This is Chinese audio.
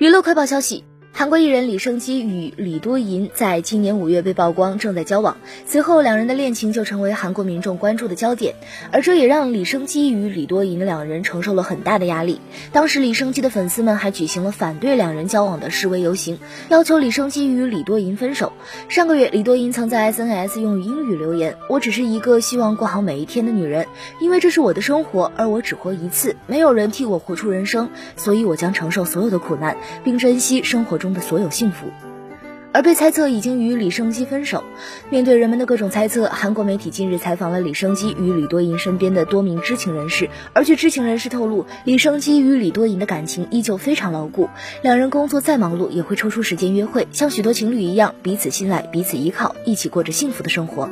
娱乐快报消息。韩国艺人李胜基与李多银在今年五月被曝光正在交往，随后两人的恋情就成为韩国民众关注的焦点，而这也让李胜基与李多银两人承受了很大的压力。当时李胜基的粉丝们还举行了反对两人交往的示威游行，要求李胜基与李多银分手。上个月，李多银曾在 SNS 用英语留言：“我只是一个希望过好每一天的女人，因为这是我的生活，而我只活一次，没有人替我活出人生，所以我将承受所有的苦难，并珍惜生活中。”的所有幸福，而被猜测已经与李生基分手。面对人们的各种猜测，韩国媒体近日采访了李生基与李多银身边的多名知情人士，而据知情人士透露，李生基与李多银的感情依旧非常牢固，两人工作再忙碌也会抽出时间约会，像许多情侣一样彼此信赖、彼此依靠，一起过着幸福的生活。